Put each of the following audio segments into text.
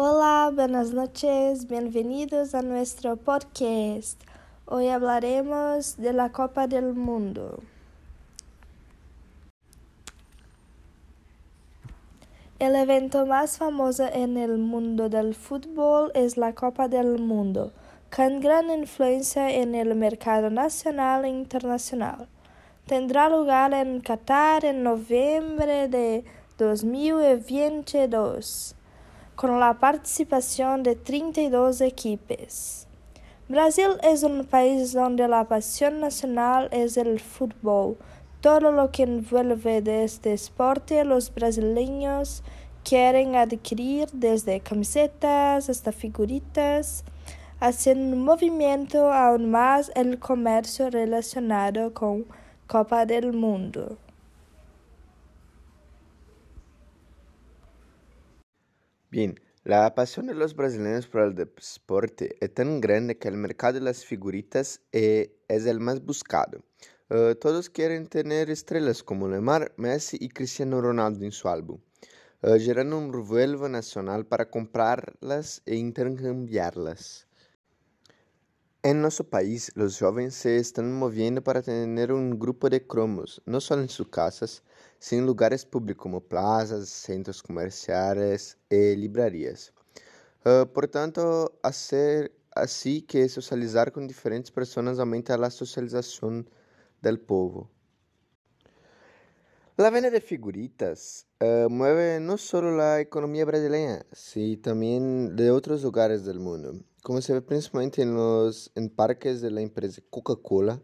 Hola, buenas noches, bienvenidos a nuestro podcast. Hoy hablaremos de la Copa del Mundo. El evento más famoso en el mundo del fútbol es la Copa del Mundo, con gran influencia en el mercado nacional e internacional. Tendrá lugar en Qatar en noviembre de 2022, con la participación de 32 equipos. Brasil es un país donde la pasión nacional es el fútbol todo lo que envuelve de este deporte los brasileños quieren adquirir desde camisetas hasta figuritas, haciendo un movimiento aún más el comercio relacionado con Copa del Mundo. Bien, la pasión de los brasileños por el deporte es tan grande que el mercado de las figuritas eh, es el más buscado. Uh, todos quieren tener estrellas como Neymar, Messi y Cristiano Ronaldo en su álbum, uh, gerando un revuelo nacional para comprarlas e intercambiarlas. En nuestro país, los jóvenes se están moviendo para tener un grupo de cromos, no solo en sus casas, sino en lugares públicos como plazas, centros comerciales y librerías. Uh, por tanto, hacer así que socializar con diferentes personas aumenta la socialización del povo. La venta de figuritas uh, mueve no solo la economía brasileña, sino también de otros lugares del mundo, como se ve principalmente en los en parques de la empresa Coca-Cola,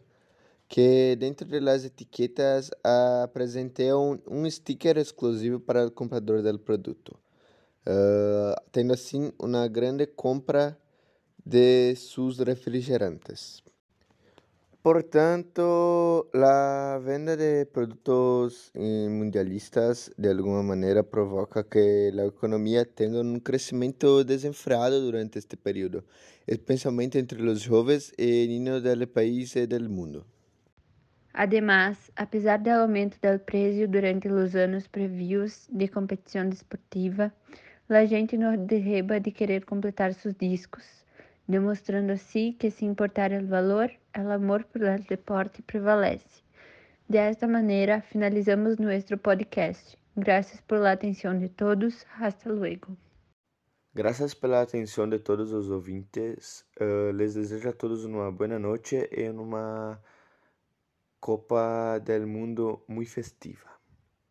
que dentro de las etiquetas uh, presentean un sticker exclusivo para el comprador del producto, uh, tendo así una grande compra de sus refrigerantes. Por tanto, la venta de productos eh, mundialistas de alguna manera provoca que la economía tenga un crecimiento desenfreado durante este periodo, especialmente entre los jóvenes y niños del país y del mundo. Además, apesar do aumento do preço durante os anos previos de competição desportiva, a gente não derreba de querer completar seus discos demostrando así que sin importar el valor, el amor por el deporte prevalece. De esta manera, finalizamos nuestro podcast. Gracias por la atención de todos. Hasta luego. Gracias pela atenção de todos os ouvintes. Uh, les desejo a todos uma boa noite e uma Copa del Mundo muito festiva.